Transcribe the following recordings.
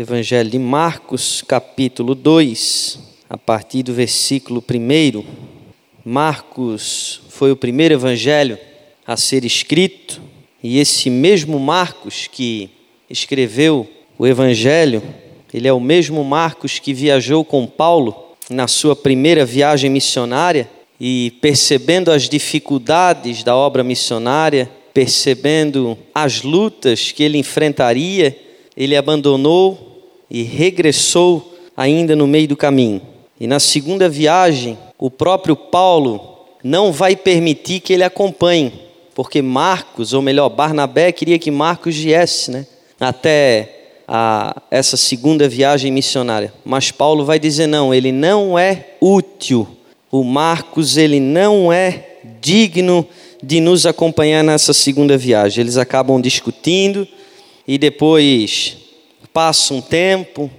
Evangelho de Marcos, capítulo 2, a partir do versículo 1. Marcos foi o primeiro evangelho a ser escrito, e esse mesmo Marcos que escreveu o evangelho, ele é o mesmo Marcos que viajou com Paulo na sua primeira viagem missionária e percebendo as dificuldades da obra missionária, percebendo as lutas que ele enfrentaria, ele abandonou e regressou ainda no meio do caminho. E na segunda viagem, o próprio Paulo não vai permitir que ele acompanhe, porque Marcos, ou melhor, Barnabé queria que Marcos viesse, né? Até a, essa segunda viagem missionária. Mas Paulo vai dizer não, ele não é útil. O Marcos ele não é digno de nos acompanhar nessa segunda viagem. Eles acabam discutindo e depois passa um tempo,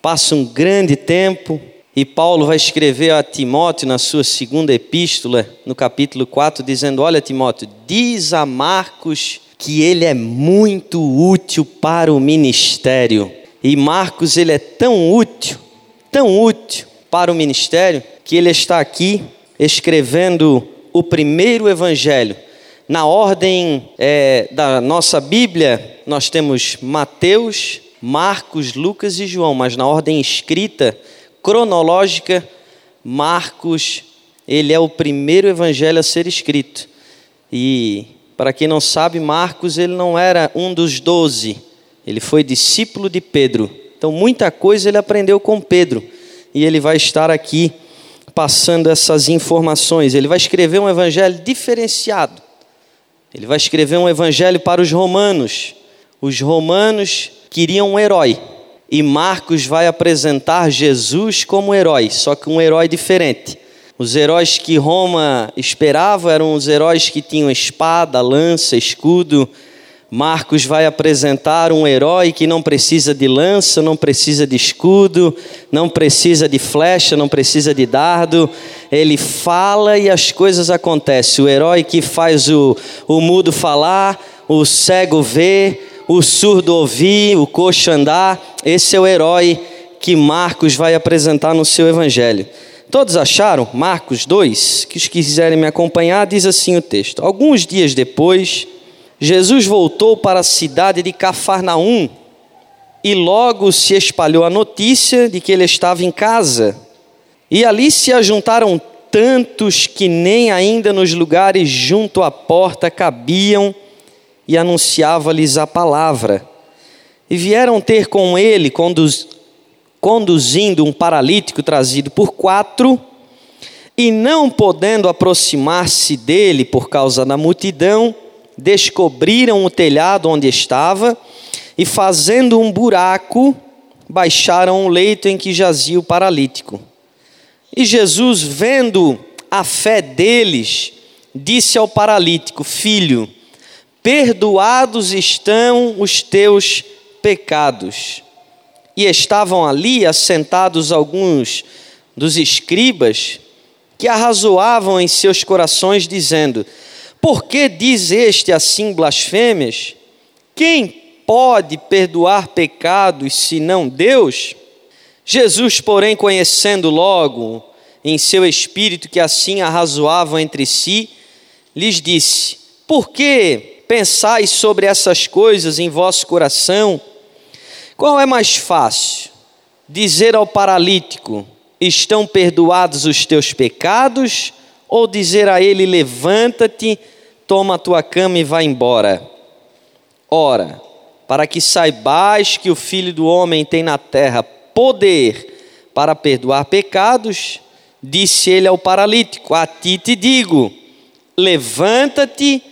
passa um grande tempo, e Paulo vai escrever a Timóteo na sua segunda epístola, no capítulo 4, dizendo: Olha, Timóteo, diz a Marcos que ele é muito útil para o ministério. E Marcos, ele é tão útil, tão útil para o ministério, que ele está aqui escrevendo o primeiro evangelho. Na ordem é, da nossa Bíblia, nós temos Mateus, Marcos, Lucas e João, mas na ordem escrita, cronológica, Marcos, ele é o primeiro evangelho a ser escrito. E, para quem não sabe, Marcos, ele não era um dos doze, ele foi discípulo de Pedro. Então, muita coisa ele aprendeu com Pedro. E ele vai estar aqui passando essas informações. Ele vai escrever um evangelho diferenciado. Ele vai escrever um evangelho para os romanos. Os romanos queriam um herói. E Marcos vai apresentar Jesus como herói, só que um herói diferente. Os heróis que Roma esperava eram os heróis que tinham espada, lança, escudo. Marcos vai apresentar um herói que não precisa de lança, não precisa de escudo, não precisa de flecha, não precisa de dardo. Ele fala e as coisas acontecem. O herói que faz o, o mudo falar, o cego ver, o surdo ouvir, o coxo andar. Esse é o herói que Marcos vai apresentar no seu evangelho. Todos acharam? Marcos 2, que os que quiserem me acompanhar, diz assim o texto: Alguns dias depois, Jesus voltou para a cidade de Cafarnaum e logo se espalhou a notícia de que ele estava em casa. E ali se ajuntaram tantos que nem ainda nos lugares junto à porta cabiam e anunciava-lhes a palavra. E vieram ter com ele, conduz, conduzindo um paralítico trazido por quatro, e não podendo aproximar-se dele por causa da multidão, descobriram o telhado onde estava e, fazendo um buraco, baixaram o leito em que jazia o paralítico. E Jesus, vendo a fé deles, disse ao paralítico: Filho, perdoados estão os teus pecados. E estavam ali assentados alguns dos escribas que arrazoavam em seus corações, dizendo: Por que diz este assim blasfêmias? Quem pode perdoar pecados senão Deus? Jesus, porém, conhecendo logo em seu espírito que assim arrazoavam entre si, lhes disse: Por que pensais sobre essas coisas em vosso coração, qual é mais fácil? Dizer ao paralítico: Estão perdoados os teus pecados? Ou dizer a ele: Levanta-te, toma a tua cama e vá embora? Ora, para que saibais que o Filho do Homem tem na terra poder para perdoar pecados, disse ele ao paralítico: A ti te digo, levanta-te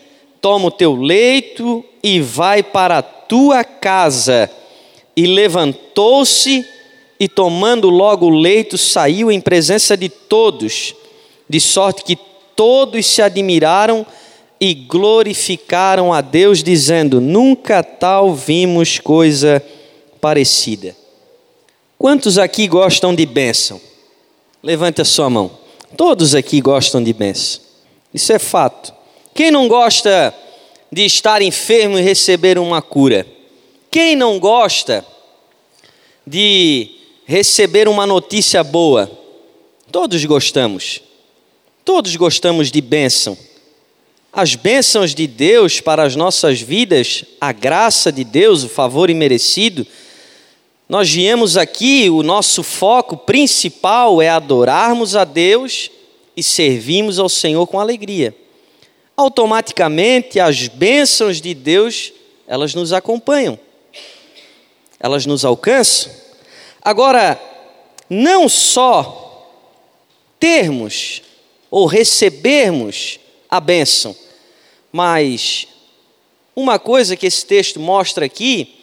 toma o teu leito e vai para a tua casa. E levantou-se e, tomando logo o leito, saiu em presença de todos, de sorte que todos se admiraram e glorificaram a Deus, dizendo: Nunca tal vimos coisa parecida. Quantos aqui gostam de bênção? Levante a sua mão. Todos aqui gostam de bênção. Isso é fato. Quem não gosta de estar enfermo e receber uma cura? Quem não gosta de receber uma notícia boa. Todos gostamos. Todos gostamos de bênção. As bênçãos de Deus para as nossas vidas, a graça de Deus, o favor imerecido, nós viemos aqui, o nosso foco principal é adorarmos a Deus e servirmos ao Senhor com alegria. Automaticamente as bênçãos de Deus, elas nos acompanham. Elas nos alcançam. Agora, não só termos ou recebermos a bênção, mas uma coisa que esse texto mostra aqui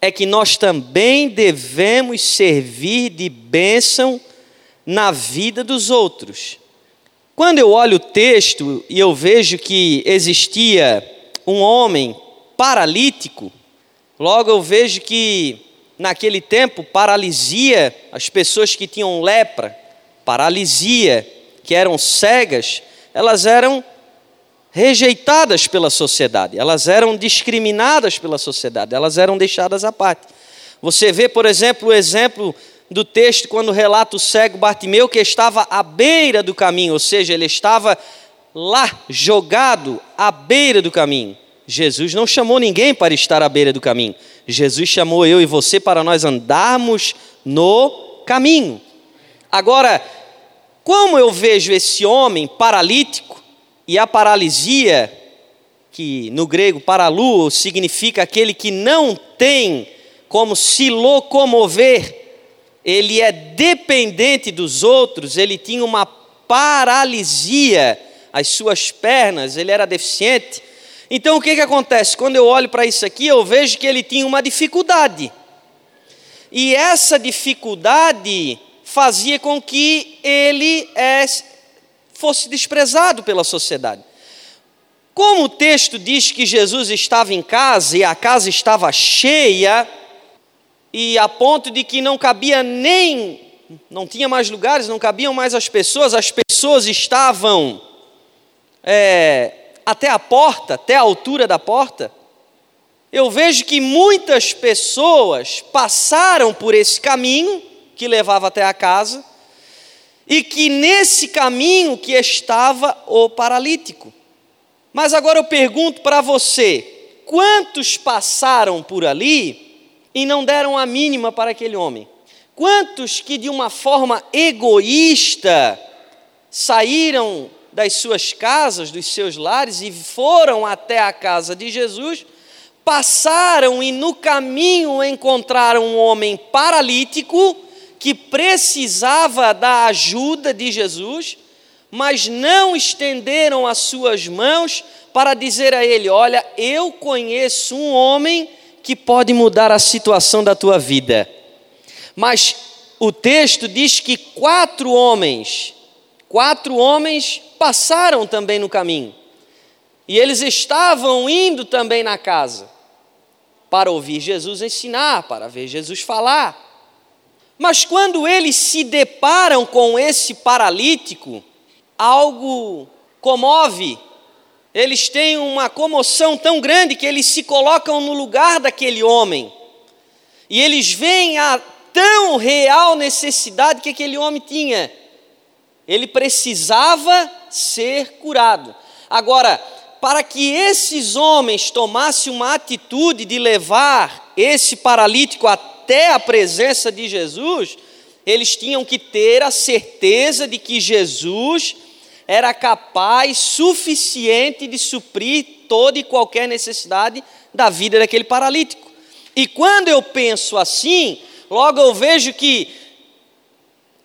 é que nós também devemos servir de bênção na vida dos outros. Quando eu olho o texto e eu vejo que existia um homem paralítico, logo eu vejo que naquele tempo paralisia, as pessoas que tinham lepra, paralisia, que eram cegas, elas eram rejeitadas pela sociedade, elas eram discriminadas pela sociedade, elas eram deixadas à parte. Você vê, por exemplo, o exemplo do texto quando relata o cego Bartimeu que estava à beira do caminho, ou seja, ele estava lá, jogado à beira do caminho. Jesus não chamou ninguém para estar à beira do caminho. Jesus chamou eu e você para nós andarmos no caminho. Agora, como eu vejo esse homem paralítico, e a paralisia, que no grego paralu significa aquele que não tem como se locomover, ele é dependente dos outros, ele tinha uma paralisia, as suas pernas, ele era deficiente. Então o que, que acontece? Quando eu olho para isso aqui, eu vejo que ele tinha uma dificuldade. E essa dificuldade fazia com que ele é, fosse desprezado pela sociedade. Como o texto diz que Jesus estava em casa e a casa estava cheia, e a ponto de que não cabia nem, não tinha mais lugares, não cabiam mais as pessoas, as pessoas estavam é, até a porta, até a altura da porta. Eu vejo que muitas pessoas passaram por esse caminho que levava até a casa, e que nesse caminho que estava o paralítico. Mas agora eu pergunto para você: quantos passaram por ali e não deram a mínima para aquele homem? Quantos que de uma forma egoísta saíram das suas casas, dos seus lares e foram até a casa de Jesus, passaram e no caminho encontraram um homem paralítico que precisava da ajuda de Jesus, mas não estenderam as suas mãos para dizer a ele: Olha, eu conheço um homem que pode mudar a situação da tua vida. Mas o texto diz que quatro homens, quatro homens passaram também no caminho. E eles estavam indo também na casa para ouvir Jesus ensinar, para ver Jesus falar. Mas quando eles se deparam com esse paralítico, algo comove, eles têm uma comoção tão grande que eles se colocam no lugar daquele homem, e eles veem a tão real necessidade que aquele homem tinha. Ele precisava ser curado. Agora, para que esses homens tomassem uma atitude de levar esse paralítico até a presença de Jesus, eles tinham que ter a certeza de que Jesus era capaz suficiente de suprir toda e qualquer necessidade da vida daquele paralítico. E quando eu penso assim, logo eu vejo que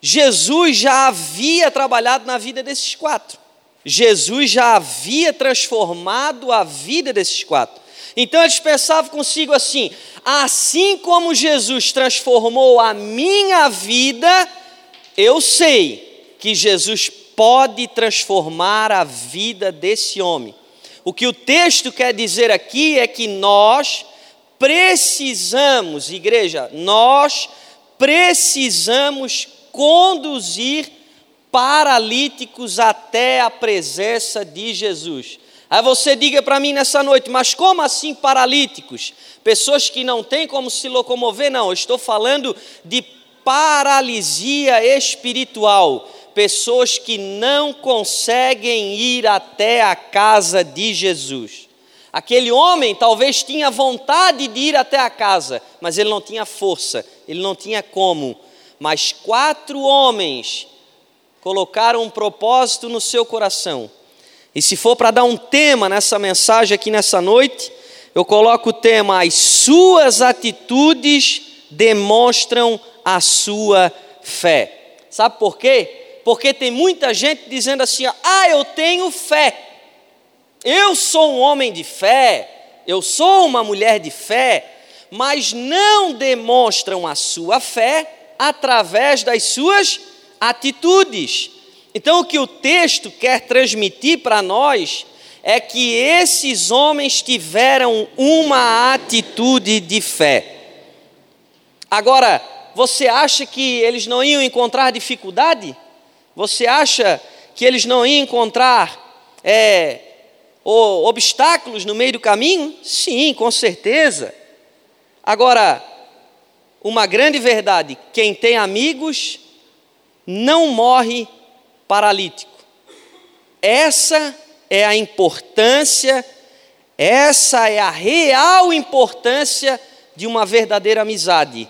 Jesus já havia trabalhado na vida desses quatro. Jesus já havia transformado a vida desses quatro. Então eles pensavam consigo assim: assim como Jesus transformou a minha vida, eu sei que Jesus pode transformar a vida desse homem. O que o texto quer dizer aqui é que nós precisamos, igreja, nós precisamos conduzir paralíticos até a presença de Jesus. Aí você diga para mim nessa noite, mas como assim paralíticos? Pessoas que não têm como se locomover? Não, eu estou falando de paralisia espiritual. Pessoas que não conseguem ir até a casa de Jesus. Aquele homem talvez tinha vontade de ir até a casa, mas ele não tinha força, ele não tinha como. Mas quatro homens colocaram um propósito no seu coração. E se for para dar um tema nessa mensagem aqui nessa noite, eu coloco o tema: As suas atitudes demonstram a sua fé. Sabe por quê? Porque tem muita gente dizendo assim: Ah, eu tenho fé. Eu sou um homem de fé, eu sou uma mulher de fé, mas não demonstram a sua fé através das suas atitudes. Então, o que o texto quer transmitir para nós é que esses homens tiveram uma atitude de fé. Agora, você acha que eles não iam encontrar dificuldade? Você acha que eles não iam encontrar é, obstáculos no meio do caminho? Sim, com certeza. Agora, uma grande verdade: quem tem amigos não morre paralítico. Essa é a importância, essa é a real importância de uma verdadeira amizade.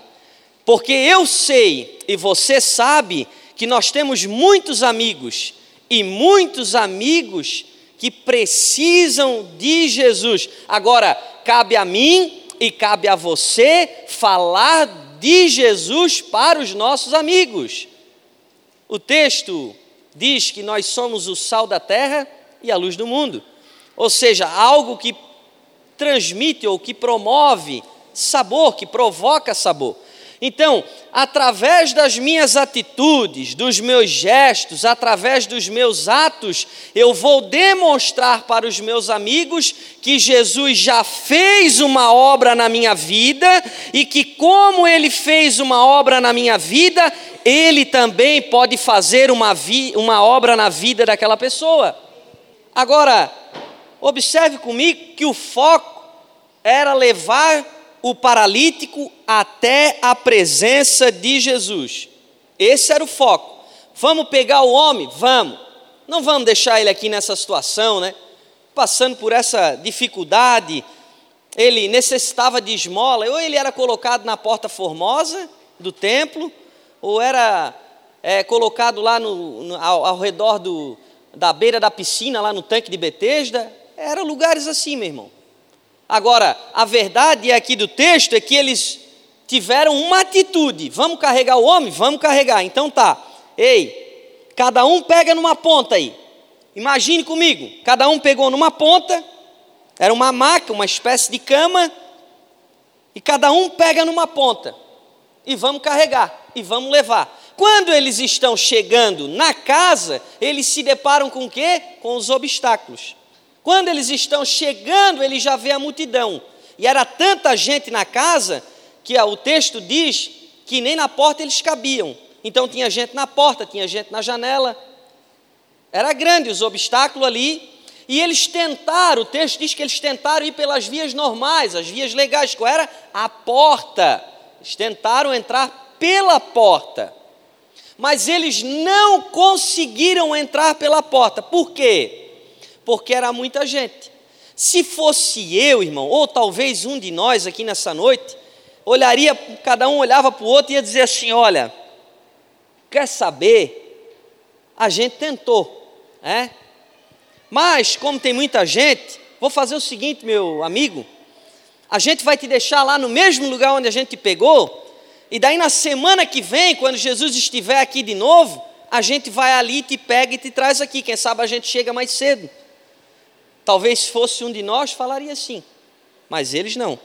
Porque eu sei e você sabe que nós temos muitos amigos e muitos amigos que precisam de Jesus. Agora, cabe a mim e cabe a você falar de Jesus para os nossos amigos. O texto diz que nós somos o sal da terra e a luz do mundo. Ou seja, algo que transmite ou que promove sabor, que provoca sabor. Então, através das minhas atitudes, dos meus gestos, através dos meus atos, eu vou demonstrar para os meus amigos que Jesus já fez uma obra na minha vida e que, como ele fez uma obra na minha vida, ele também pode fazer uma, uma obra na vida daquela pessoa. Agora, observe comigo que o foco era levar o paralítico até a presença de Jesus. Esse era o foco. Vamos pegar o homem? Vamos. Não vamos deixar ele aqui nessa situação, né? Passando por essa dificuldade. Ele necessitava de esmola, ou ele era colocado na porta formosa do templo, ou era é, colocado lá no, no, ao, ao redor do, da beira da piscina, lá no tanque de Betesda. Eram lugares assim, meu irmão. Agora, a verdade aqui do texto é que eles tiveram uma atitude: vamos carregar o homem? Vamos carregar. Então tá. Ei, cada um pega numa ponta aí. Imagine comigo, cada um pegou numa ponta, era uma maca, uma espécie de cama, e cada um pega numa ponta. E vamos carregar, e vamos levar. Quando eles estão chegando na casa, eles se deparam com o quê? Com os obstáculos. Quando eles estão chegando, ele já vê a multidão. E era tanta gente na casa que o texto diz que nem na porta eles cabiam. Então tinha gente na porta, tinha gente na janela. Era grande os obstáculos ali. E eles tentaram, o texto diz que eles tentaram ir pelas vias normais, as vias legais, qual era? A porta. Eles tentaram entrar pela porta. Mas eles não conseguiram entrar pela porta. Por quê? Porque era muita gente. Se fosse eu, irmão, ou talvez um de nós aqui nessa noite, olharia, cada um olhava para o outro e ia dizer assim: olha, quer saber? A gente tentou, é? Mas, como tem muita gente, vou fazer o seguinte, meu amigo: a gente vai te deixar lá no mesmo lugar onde a gente te pegou, e daí na semana que vem, quando Jesus estiver aqui de novo, a gente vai ali, te pega e te traz aqui. Quem sabe a gente chega mais cedo. Talvez fosse um de nós, falaria assim, mas eles não.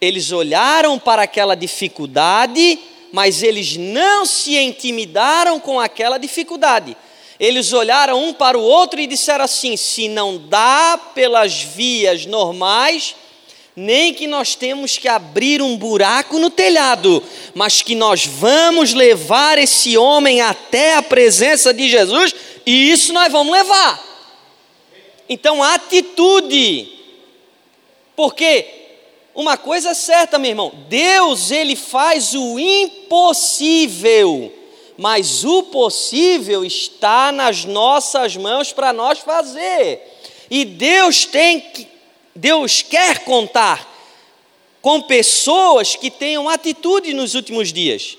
Eles olharam para aquela dificuldade, mas eles não se intimidaram com aquela dificuldade. Eles olharam um para o outro e disseram assim: se não dá pelas vias normais, nem que nós temos que abrir um buraco no telhado, mas que nós vamos levar esse homem até a presença de Jesus, e isso nós vamos levar. Então, atitude. Porque uma coisa é certa, meu irmão, Deus ele faz o impossível, mas o possível está nas nossas mãos para nós fazer. E Deus tem que Deus quer contar com pessoas que tenham atitude nos últimos dias.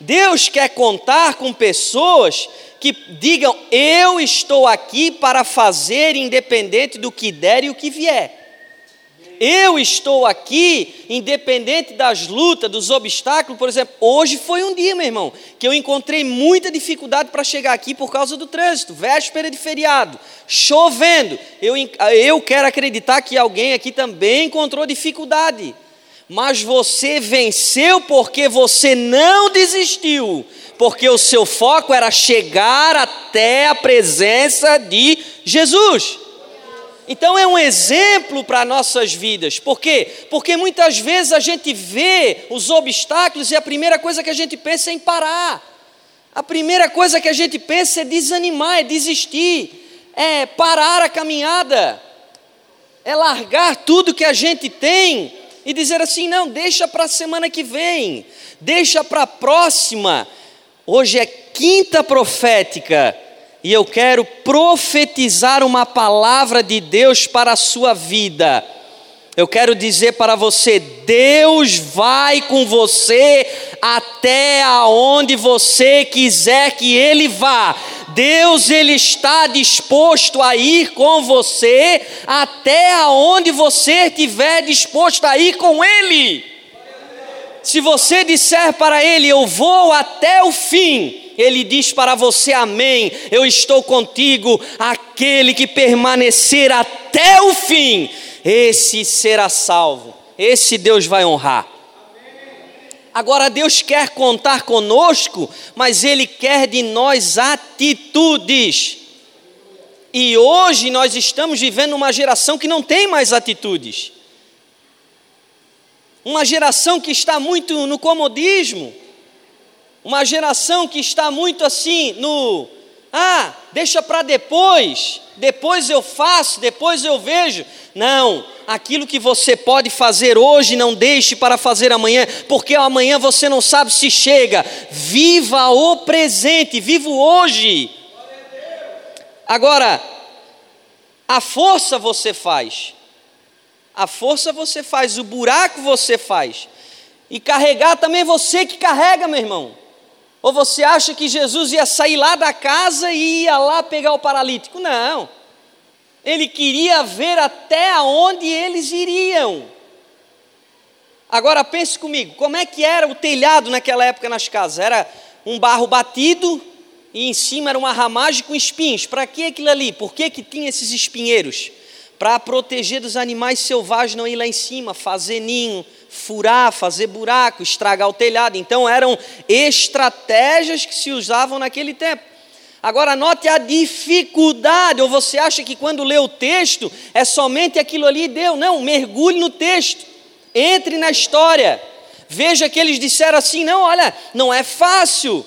Deus quer contar com pessoas que digam: Eu estou aqui para fazer, independente do que der e o que vier. Eu estou aqui, independente das lutas, dos obstáculos. Por exemplo, hoje foi um dia, meu irmão, que eu encontrei muita dificuldade para chegar aqui por causa do trânsito, véspera de feriado, chovendo. Eu, eu quero acreditar que alguém aqui também encontrou dificuldade mas você venceu porque você não desistiu, porque o seu foco era chegar até a presença de Jesus. Então é um exemplo para nossas vidas. Por quê? Porque muitas vezes a gente vê os obstáculos e a primeira coisa que a gente pensa é em parar. A primeira coisa que a gente pensa é desanimar, é desistir, é parar a caminhada, é largar tudo que a gente tem e dizer assim: não, deixa para a semana que vem, deixa para a próxima. Hoje é quinta profética e eu quero profetizar uma palavra de Deus para a sua vida. Eu quero dizer para você: Deus vai com você até aonde você quiser que Ele vá. Deus ele está disposto a ir com você até aonde você estiver disposto a ir com Ele. Se você disser para Ele, eu vou até o fim, Ele diz para você, Amém, eu estou contigo, aquele que permanecer até o fim, esse será salvo, esse Deus vai honrar. Agora Deus quer contar conosco, mas Ele quer de nós atitudes. E hoje nós estamos vivendo uma geração que não tem mais atitudes. Uma geração que está muito no comodismo. Uma geração que está muito assim no ah, deixa para depois, depois eu faço, depois eu vejo. Não, aquilo que você pode fazer hoje, não deixe para fazer amanhã, porque amanhã você não sabe se chega. Viva o presente, viva o hoje. Agora, a força você faz, a força você faz, o buraco você faz, e carregar também você que carrega, meu irmão. Ou você acha que Jesus ia sair lá da casa e ia lá pegar o paralítico? Não. Ele queria ver até onde eles iriam. Agora pense comigo, como é que era o telhado naquela época nas casas? Era um barro batido e em cima era uma ramagem com espinhos. Para que aquilo ali? Por que, que tinha esses espinheiros? Para proteger dos animais selvagens não ir lá em cima, fazer ninho, furar, fazer buraco, estragar o telhado. Então eram estratégias que se usavam naquele tempo. Agora note a dificuldade, ou você acha que quando lê o texto é somente aquilo ali deu? Não, mergulhe no texto, entre na história. Veja que eles disseram assim: não, olha, não é fácil,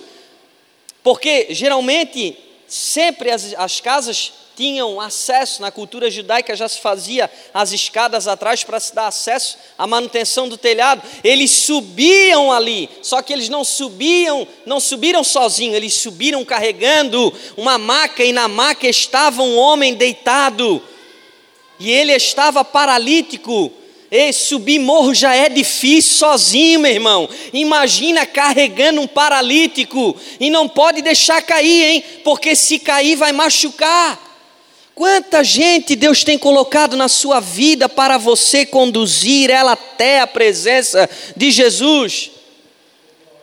porque geralmente sempre as, as casas tinham acesso, na cultura judaica já se fazia as escadas atrás para se dar acesso à manutenção do telhado. Eles subiam ali, só que eles não subiam, não subiram sozinhos, eles subiram carregando uma maca e na maca estava um homem deitado. E ele estava paralítico. E subir morro já é difícil sozinho, meu irmão. Imagina carregando um paralítico e não pode deixar cair, hein? Porque se cair vai machucar. Quanta gente Deus tem colocado na sua vida para você conduzir ela até a presença de Jesus?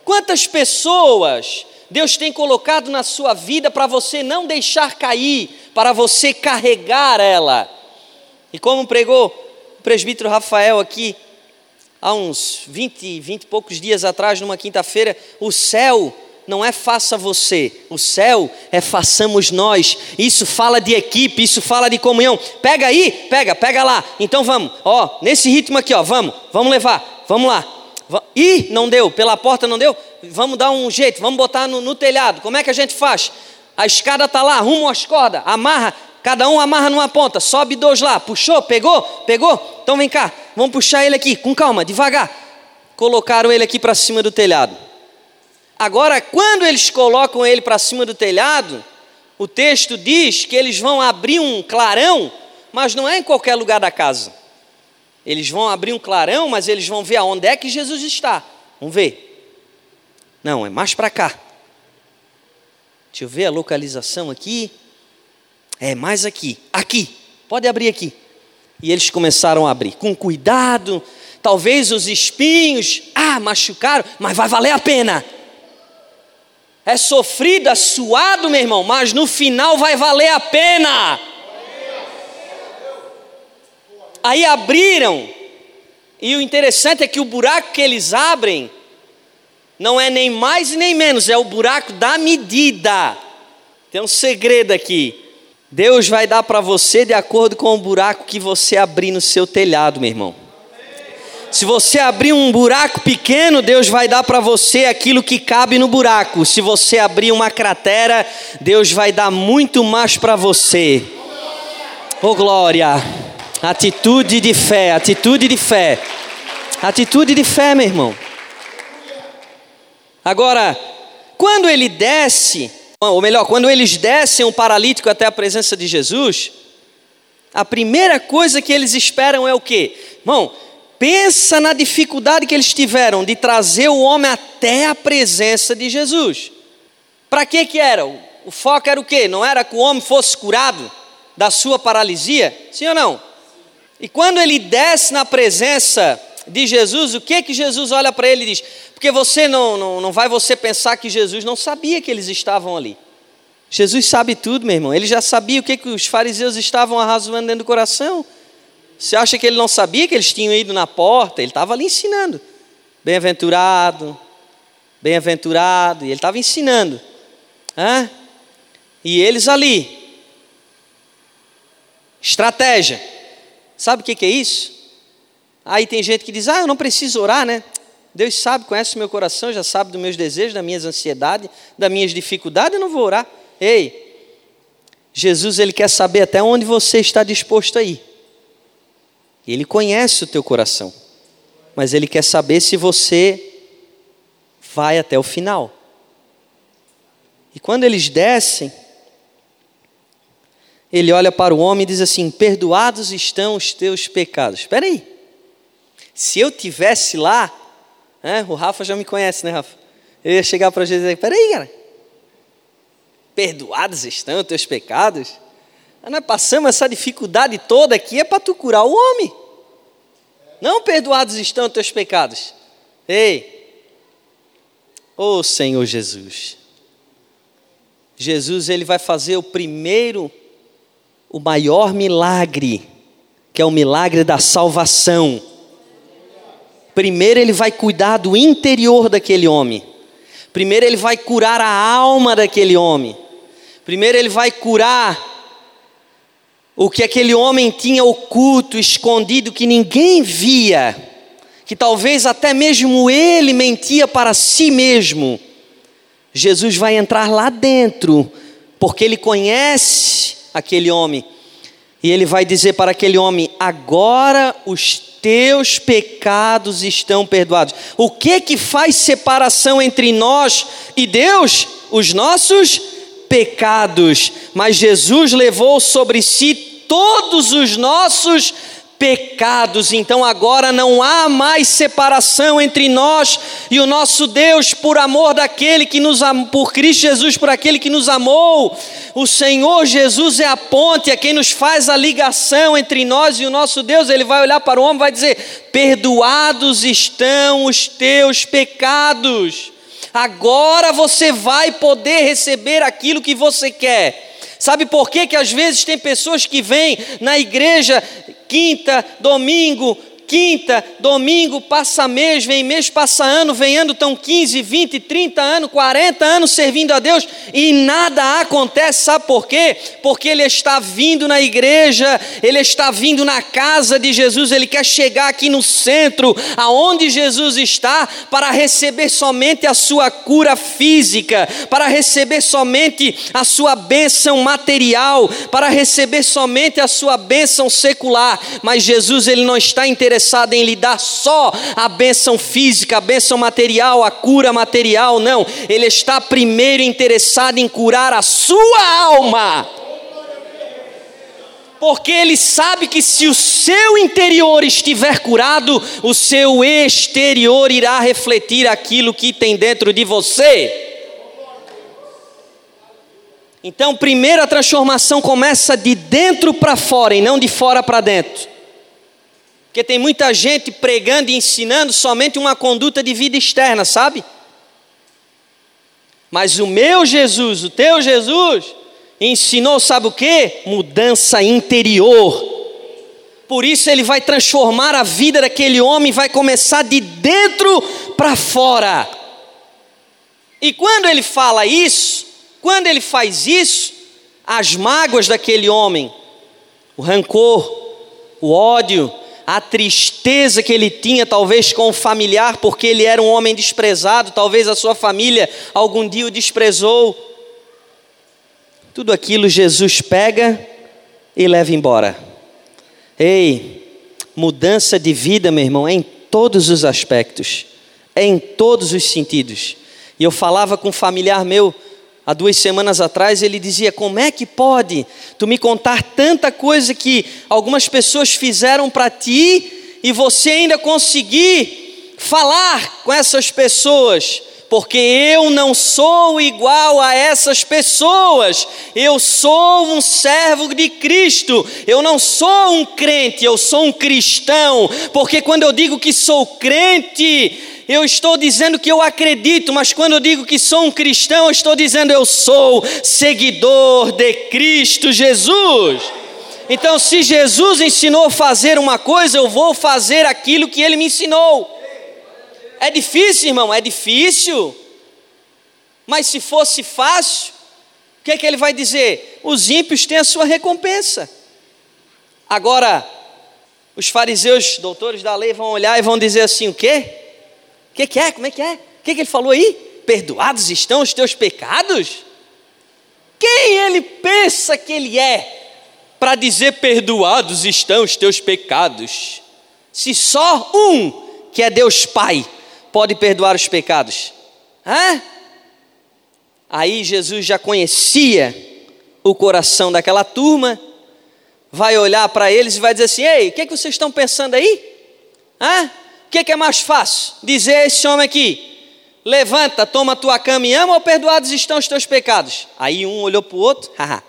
Quantas pessoas Deus tem colocado na sua vida para você não deixar cair, para você carregar ela? E como pregou o presbítero Rafael aqui, há uns 20, 20 e poucos dias atrás, numa quinta-feira, o céu não é faça você, o céu é façamos nós. Isso fala de equipe, isso fala de comunhão. Pega aí, pega, pega lá. Então vamos, ó, nesse ritmo aqui, ó, vamos, vamos levar, vamos lá. Ih, não deu, pela porta não deu? Vamos dar um jeito, vamos botar no, no telhado. Como é que a gente faz? A escada está lá, arruma as cordas, amarra. Cada um amarra numa ponta, sobe dois lá, puxou, pegou, pegou. Então vem cá, vamos puxar ele aqui, com calma, devagar. Colocaram ele aqui para cima do telhado. Agora, quando eles colocam ele para cima do telhado, o texto diz que eles vão abrir um clarão, mas não é em qualquer lugar da casa. Eles vão abrir um clarão, mas eles vão ver aonde é que Jesus está. Vamos ver. Não, é mais para cá. Deixa eu ver a localização aqui. É mais aqui. Aqui. Pode abrir aqui. E eles começaram a abrir com cuidado. Talvez os espinhos, ah, machucaram, mas vai valer a pena. É sofrido, é suado, meu irmão, mas no final vai valer a pena. Aí abriram, e o interessante é que o buraco que eles abrem não é nem mais nem menos, é o buraco da medida. Tem um segredo aqui. Deus vai dar para você de acordo com o buraco que você abrir no seu telhado, meu irmão. Se você abrir um buraco pequeno, Deus vai dar para você aquilo que cabe no buraco. Se você abrir uma cratera, Deus vai dar muito mais para você. Oh glória! Atitude de fé, atitude de fé. Atitude de fé, meu irmão. Agora, quando ele desce, ou melhor, quando eles descem o paralítico até a presença de Jesus, a primeira coisa que eles esperam é o quê? Irmão, Pensa na dificuldade que eles tiveram de trazer o homem até a presença de Jesus. Para que que era? O foco era o quê? Não era que o homem fosse curado da sua paralisia? Sim ou não? E quando ele desce na presença de Jesus, o que que Jesus olha para ele e diz? Porque você não, não, não vai você pensar que Jesus não sabia que eles estavam ali. Jesus sabe tudo, meu irmão. Ele já sabia o que, que os fariseus estavam arrazoando dentro do coração. Você acha que ele não sabia que eles tinham ido na porta? Ele estava ali ensinando. Bem-aventurado, bem-aventurado, e ele estava ensinando. Hã? E eles ali. Estratégia. Sabe o que, que é isso? Aí tem gente que diz: Ah, eu não preciso orar, né? Deus sabe, conhece o meu coração, já sabe dos meus desejos, das minhas ansiedades, das minhas dificuldades, eu não vou orar. Ei, Jesus ele quer saber até onde você está disposto a ir. Ele conhece o teu coração, mas ele quer saber se você vai até o final. E quando eles descem, ele olha para o homem e diz assim: Perdoados estão os teus pecados. Espera aí. Se eu tivesse lá, né, o Rafa já me conhece, né, Rafa? Eu ia chegar para Jesus e dizer: Espera aí, cara. Perdoados estão os teus pecados? Nós passamos essa dificuldade toda aqui é para tu curar o homem. Não perdoados estão os teus pecados. Ei, ô oh, Senhor Jesus. Jesus ele vai fazer o primeiro, o maior milagre, que é o milagre da salvação. Primeiro ele vai cuidar do interior daquele homem. Primeiro ele vai curar a alma daquele homem. Primeiro ele vai curar o que aquele homem tinha oculto, escondido, que ninguém via, que talvez até mesmo ele mentia para si mesmo. Jesus vai entrar lá dentro, porque ele conhece aquele homem, e ele vai dizer para aquele homem: agora os teus pecados estão perdoados. O que que faz separação entre nós e Deus? Os nossos pecados, mas Jesus levou sobre si todos os nossos pecados. Então agora não há mais separação entre nós e o nosso Deus por amor daquele que nos amou, por Cristo Jesus, por aquele que nos amou. O Senhor Jesus é a ponte, é quem nos faz a ligação entre nós e o nosso Deus. Ele vai olhar para o homem e vai dizer: "Perdoados estão os teus pecados" agora você vai poder receber aquilo que você quer. Sabe por quê? que às vezes tem pessoas que vêm na igreja quinta, domingo, quinta, domingo, passa mês, vem mês, passa ano, vem ano, estão 15, 20, 30 anos, 40 anos servindo a Deus e nada acontece, sabe por quê? Porque ele está vindo na igreja, ele está vindo na casa de Jesus, ele quer chegar aqui no centro, aonde Jesus está, para receber somente a sua cura física, para receber somente a sua bênção material, para receber somente a sua bênção secular, mas Jesus ele não está interessado interessado em lhe dar só a bênção física, a bênção material, a cura material, não. Ele está primeiro interessado em curar a sua alma. Porque ele sabe que se o seu interior estiver curado, o seu exterior irá refletir aquilo que tem dentro de você. Então, primeiro a transformação começa de dentro para fora e não de fora para dentro. Porque tem muita gente pregando e ensinando somente uma conduta de vida externa, sabe? Mas o meu Jesus, o teu Jesus, ensinou, sabe o que? Mudança interior. Por isso ele vai transformar a vida daquele homem, vai começar de dentro para fora. E quando ele fala isso, quando ele faz isso, as mágoas daquele homem, o rancor, o ódio, a tristeza que ele tinha, talvez com o familiar, porque ele era um homem desprezado, talvez a sua família algum dia o desprezou. Tudo aquilo Jesus pega e leva embora. Ei, mudança de vida, meu irmão, é em todos os aspectos, é em todos os sentidos. E eu falava com um familiar meu, Há duas semanas atrás ele dizia: Como é que pode tu me contar tanta coisa que algumas pessoas fizeram para ti e você ainda conseguir falar com essas pessoas? Porque eu não sou igual a essas pessoas, eu sou um servo de Cristo, eu não sou um crente, eu sou um cristão, porque quando eu digo que sou crente, eu estou dizendo que eu acredito, mas quando eu digo que sou um cristão, eu estou dizendo eu sou seguidor de Cristo Jesus. Então, se Jesus ensinou a fazer uma coisa, eu vou fazer aquilo que ele me ensinou. É difícil, irmão, é difícil. Mas se fosse fácil, o que é que ele vai dizer? Os ímpios têm a sua recompensa. Agora, os fariseus, doutores da lei, vão olhar e vão dizer assim: o quê? O que, que, é? Como é que é? O que, que ele falou aí? Perdoados estão os teus pecados? Quem ele pensa que ele é para dizer perdoados estão os teus pecados? Se só um, que é Deus Pai, pode perdoar os pecados. Hã? Aí Jesus já conhecia o coração daquela turma, vai olhar para eles e vai dizer assim: Ei, o que, é que vocês estão pensando aí? Hã? que, que é mais fácil? Dizer a esse homem aqui: levanta, toma tua cama e ama, ou perdoados estão os teus pecados? Aí um olhou para o outro, haha.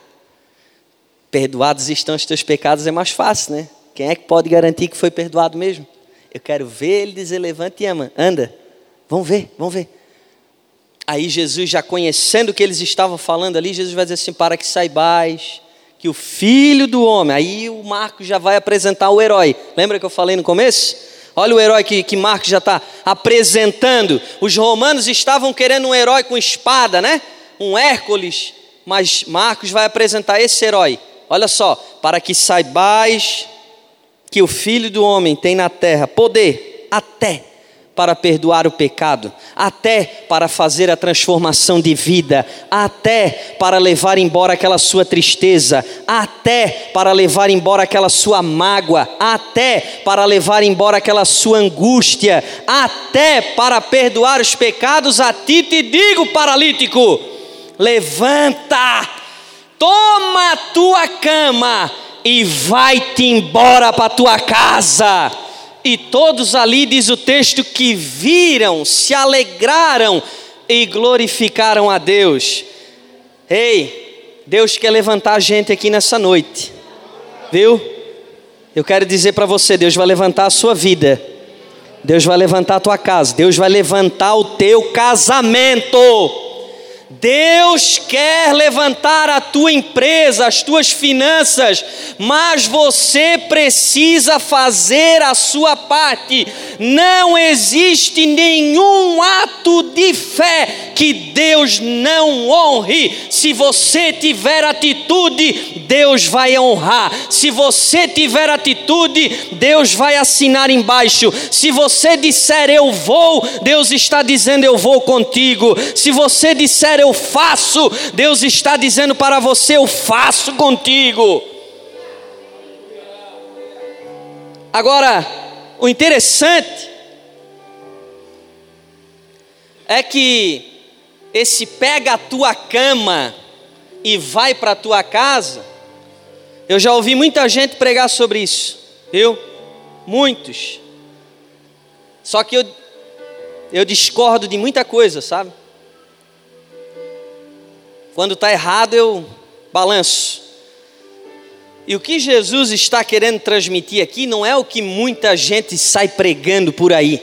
Perdoados estão os teus pecados é mais fácil, né? Quem é que pode garantir que foi perdoado mesmo? Eu quero ver ele dizer: levanta e ama, anda. Vamos ver, vamos ver. Aí Jesus, já conhecendo o que eles estavam falando ali, Jesus vai dizer assim: para que saibais que o filho do homem, aí o Marcos já vai apresentar o herói. Lembra que eu falei no começo? Olha o herói que, que Marcos já está apresentando. Os romanos estavam querendo um herói com espada, né? Um Hércules. Mas Marcos vai apresentar esse herói. Olha só, para que saibais que o Filho do Homem tem na terra poder até para perdoar o pecado, até para fazer a transformação de vida, até para levar embora aquela sua tristeza, até para levar embora aquela sua mágoa, até para levar embora aquela sua angústia, até para perdoar os pecados. A ti te digo, paralítico: levanta, toma a tua cama e vai-te embora para tua casa e todos ali, diz o texto, que viram, se alegraram e glorificaram a Deus. Ei, Deus quer levantar a gente aqui nessa noite, viu? Eu quero dizer para você: Deus vai levantar a sua vida, Deus vai levantar a tua casa, Deus vai levantar o teu casamento. Deus quer levantar a tua empresa, as tuas finanças, mas você precisa fazer a sua parte. Não existe nenhum ato de fé que Deus não honre. Se você tiver atitude, Deus vai honrar. Se você tiver atitude, Deus vai assinar embaixo. Se você disser eu vou, Deus está dizendo eu vou contigo. Se você disser eu faço, Deus está dizendo para você: Eu faço contigo. Agora, o interessante é que esse pega a tua cama e vai para a tua casa, eu já ouvi muita gente pregar sobre isso, eu, muitos. Só que eu, eu discordo de muita coisa, sabe? Quando está errado, eu balanço. E o que Jesus está querendo transmitir aqui não é o que muita gente sai pregando por aí.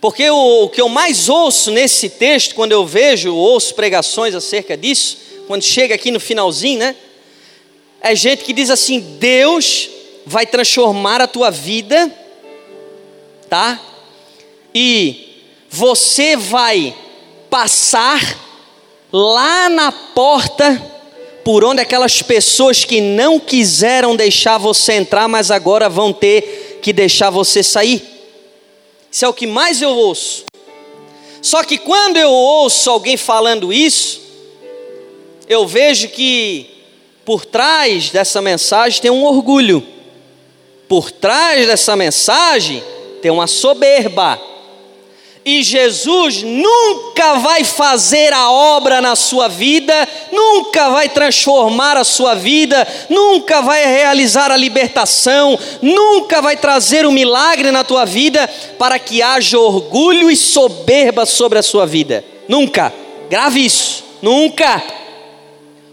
Porque o, o, que eu mais ouço nesse texto, quando eu vejo, ouço pregações acerca disso, quando chega aqui no finalzinho, né? É gente que diz assim: Deus vai transformar a tua vida, tá? E você vai passar lá na porta, por onde aquelas pessoas que não quiseram deixar você entrar, mas agora vão ter que deixar você sair. Isso é o que mais eu ouço. Só que quando eu ouço alguém falando isso, eu vejo que por trás dessa mensagem tem um orgulho, por trás dessa mensagem tem uma soberba e Jesus nunca vai fazer a obra na sua vida, nunca vai transformar a sua vida, nunca vai realizar a libertação, nunca vai trazer um milagre na tua vida para que haja orgulho e soberba sobre a sua vida. Nunca. Grave isso. Nunca.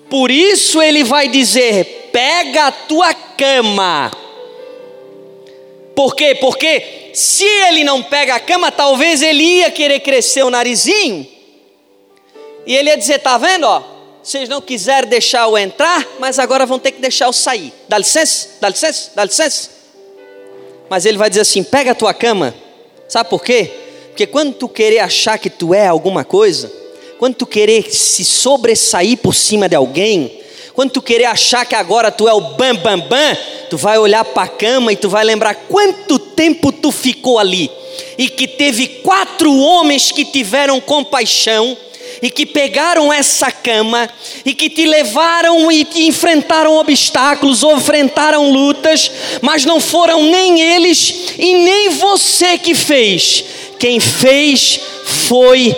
Por isso ele vai dizer: pega a tua cama. Por quê? Porque se ele não pega a cama, talvez ele ia querer crescer o narizinho. E ele ia dizer: Tá vendo, ó? Vocês não quiseram deixar eu entrar, mas agora vão ter que deixar eu sair. Dá licença, dá licença, dá licença. Mas ele vai dizer assim: Pega a tua cama. Sabe por quê? Porque quando tu querer achar que tu é alguma coisa, quando tu querer se sobressair por cima de alguém, quando tu querer achar que agora tu é o bam bam bam, tu vai olhar para a cama e tu vai lembrar quanto tempo tu ficou ali e que teve quatro homens que tiveram compaixão e que pegaram essa cama e que te levaram e te enfrentaram obstáculos ou enfrentaram lutas, mas não foram nem eles e nem você que fez. Quem fez foi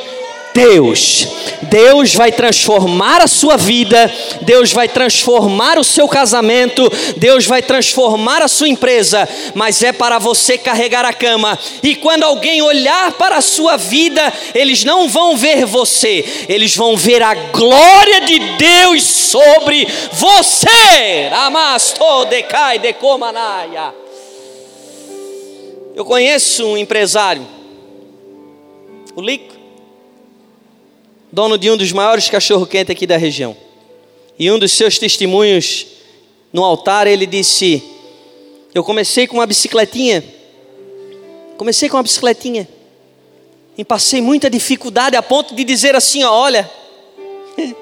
Deus. Deus vai transformar a sua vida, Deus vai transformar o seu casamento, Deus vai transformar a sua empresa, mas é para você carregar a cama. E quando alguém olhar para a sua vida, eles não vão ver você, eles vão ver a glória de Deus sobre você. Amasto decai de comanaia. Eu conheço um empresário, o Lico dono de um dos maiores cachorro-quente aqui da região. E um dos seus testemunhos no altar, ele disse: Eu comecei com uma bicicletinha. Comecei com uma bicicletinha. E passei muita dificuldade a ponto de dizer assim: ó, Olha,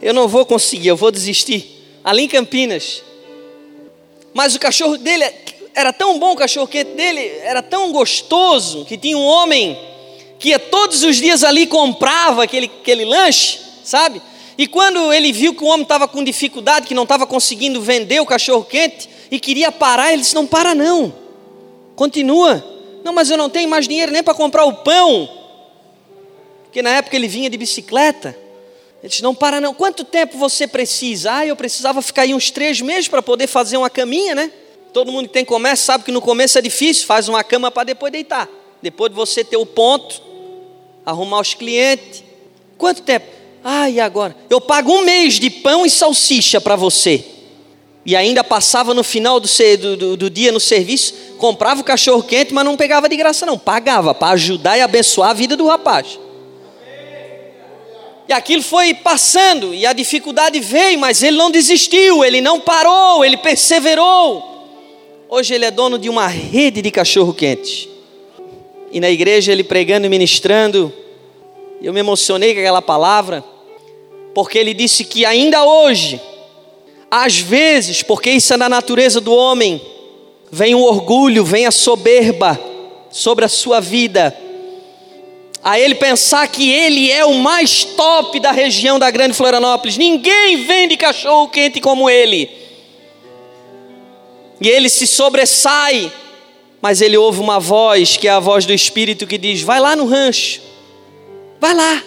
eu não vou conseguir, eu vou desistir. Ali em Campinas. Mas o cachorro dele era tão bom, o cachorro quente dele era tão gostoso, que tinha um homem que todos os dias ali comprava aquele, aquele lanche, sabe? E quando ele viu que o homem estava com dificuldade, que não estava conseguindo vender o cachorro quente e queria parar, ele disse: Não para, não, continua. Não, mas eu não tenho mais dinheiro nem para comprar o pão, porque na época ele vinha de bicicleta. Ele disse: Não para, não. Quanto tempo você precisa? Ah, eu precisava ficar aí uns três meses para poder fazer uma caminha, né? Todo mundo que tem comércio sabe que no começo é difícil, faz uma cama para depois deitar. Depois de você ter o ponto, arrumar os clientes. Quanto tempo? Ah, e agora? Eu pago um mês de pão e salsicha para você. E ainda passava no final do, do, do, dia no serviço, comprava o cachorro quente, mas não pegava de graça, não, pagava para ajudar e abençoar a vida do rapaz. E aquilo foi passando, e a dificuldade veio, mas ele não desistiu, ele não parou, ele perseverou. Hoje ele é dono de uma rede de cachorro-quente. E na igreja ele pregando e ministrando, eu me emocionei com aquela palavra, porque ele disse que ainda hoje, às vezes, porque isso é da natureza do homem, vem o orgulho, vem a soberba sobre a sua vida a ele pensar que ele é o mais top da região da Grande Florianópolis. Ninguém vende cachorro quente como ele. E ele se sobressai, mas ele ouve uma voz, que é a voz do Espírito, que diz: Vai lá no rancho, vai lá.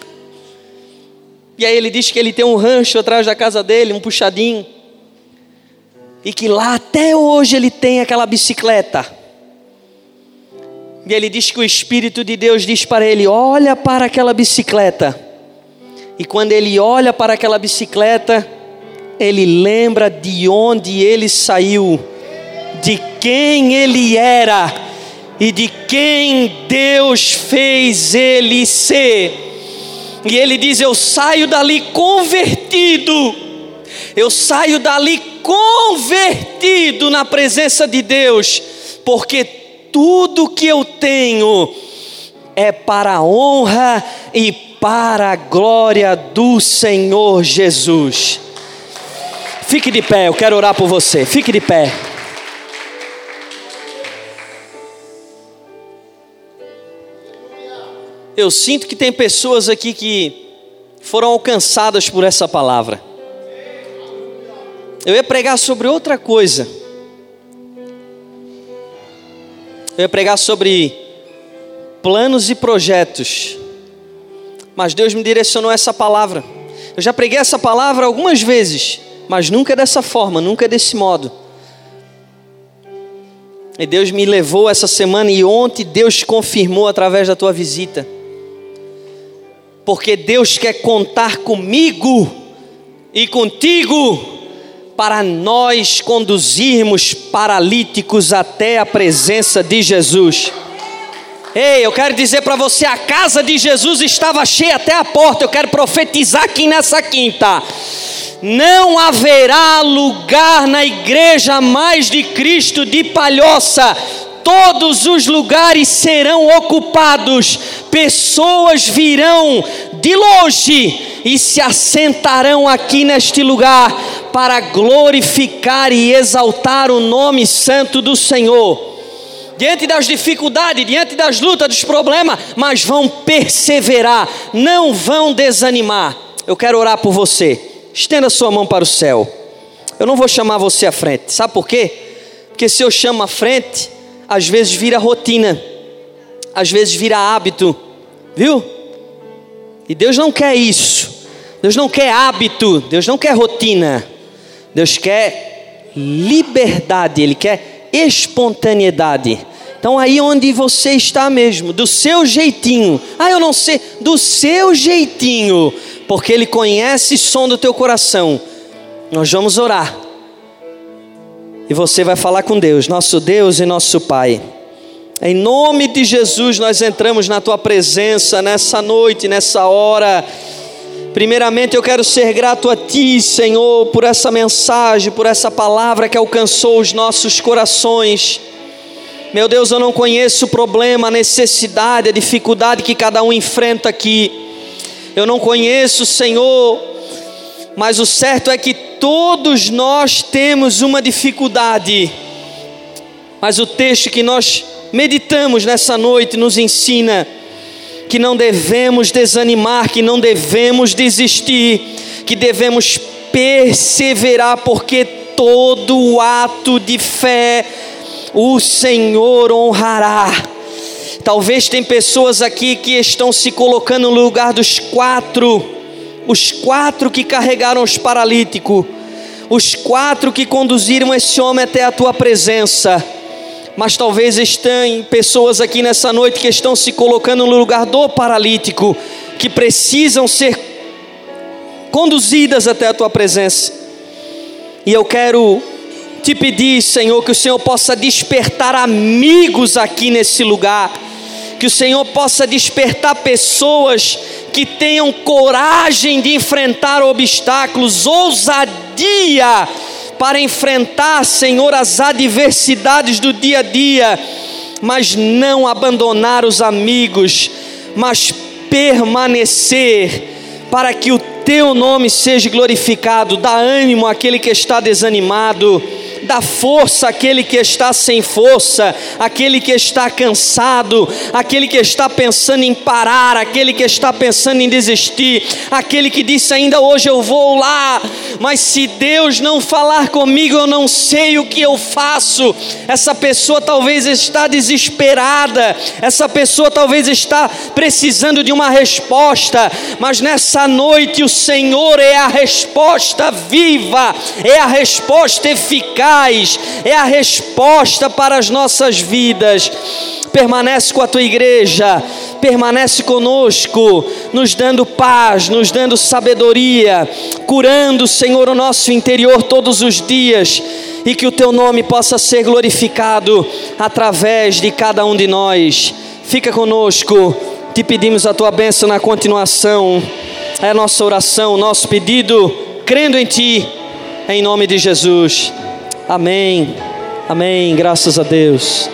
E aí ele diz que ele tem um rancho atrás da casa dele, um puxadinho, e que lá até hoje ele tem aquela bicicleta e ele diz que o Espírito de Deus diz para ele: olha para aquela bicicleta. E quando ele olha para aquela bicicleta, ele lembra de onde ele saiu, de quem ele era e de quem Deus fez ele ser. E ele diz: Eu saio dali convertido, eu saio dali convertido na presença de Deus, porque tudo que eu tenho é para a honra e para a glória do Senhor Jesus. Fique de pé, eu quero orar por você. Fique de pé. Eu sinto que tem pessoas aqui que foram alcançadas por essa palavra. Eu ia pregar sobre outra coisa Eu ia pregar sobre planos e projetos. Mas Deus me direcionou essa palavra. Eu já preguei essa palavra algumas vezes, mas nunca dessa forma, nunca desse modo. E Deus me levou essa semana e ontem Deus confirmou através da tua visita. Porque Deus quer contar comigo e contigo para nós conduzirmos paralíticos até a presença de Jesus. Ei, eu quero dizer para você: a casa de Jesus estava cheia até a porta. Eu quero profetizar aqui nessa quinta. Não haverá lugar na igreja mais de Cristo de palhoça todos os lugares serão ocupados, pessoas virão de longe e se assentarão aqui neste lugar para glorificar e exaltar o nome santo do Senhor. Diante das dificuldades, diante das lutas, dos problemas, mas vão perseverar, não vão desanimar. Eu quero orar por você. Estenda sua mão para o céu. Eu não vou chamar você à frente, sabe por quê? Porque se eu chamo à frente, às vezes vira rotina, às vezes vira hábito, viu? E Deus não quer isso. Deus não quer hábito, Deus não quer rotina. Deus quer liberdade, Ele quer espontaneidade. Então aí onde você está mesmo, do seu jeitinho. Ah, eu não sei, do seu jeitinho, porque ele conhece o som do teu coração. Nós vamos orar. E você vai falar com Deus, nosso Deus e nosso Pai. Em nome de Jesus, nós entramos na tua presença nessa noite, nessa hora. Primeiramente, eu quero ser grato a Ti, Senhor, por essa mensagem, por essa palavra que alcançou os nossos corações. Meu Deus, eu não conheço o problema, a necessidade, a dificuldade que cada um enfrenta aqui. Eu não conheço, Senhor, mas o certo é que todos nós temos uma dificuldade, mas o texto que nós meditamos nessa noite nos ensina que não devemos desanimar, que não devemos desistir, que devemos perseverar, porque todo ato de fé o Senhor honrará. Talvez tem pessoas aqui que estão se colocando no lugar dos quatro os quatro que carregaram os paralíticos, os quatro que conduziram esse homem até a tua presença. Mas talvez estão pessoas aqui nessa noite que estão se colocando no lugar do paralítico, que precisam ser conduzidas até a tua presença. E eu quero te pedir, Senhor, que o Senhor possa despertar amigos aqui nesse lugar que o Senhor possa despertar pessoas que tenham coragem de enfrentar obstáculos, ousadia para enfrentar, Senhor, as adversidades do dia a dia, mas não abandonar os amigos, mas permanecer para que o teu nome seja glorificado. Dá ânimo àquele que está desanimado dá força àquele que está sem força, aquele que está cansado, aquele que está pensando em parar, aquele que está pensando em desistir, aquele que disse ainda hoje eu vou lá, mas se Deus não falar comigo, eu não sei o que eu faço. Essa pessoa talvez está desesperada, essa pessoa talvez está precisando de uma resposta, mas nessa noite o Senhor é a resposta viva, é a resposta eficaz é a resposta para as nossas vidas. Permanece com a tua igreja, permanece conosco, nos dando paz, nos dando sabedoria, curando, Senhor, o nosso interior todos os dias e que o teu nome possa ser glorificado através de cada um de nós. Fica conosco, te pedimos a tua bênção na continuação. É a nossa oração, nosso pedido, crendo em ti, em nome de Jesus. Amém. Amém. Graças a Deus.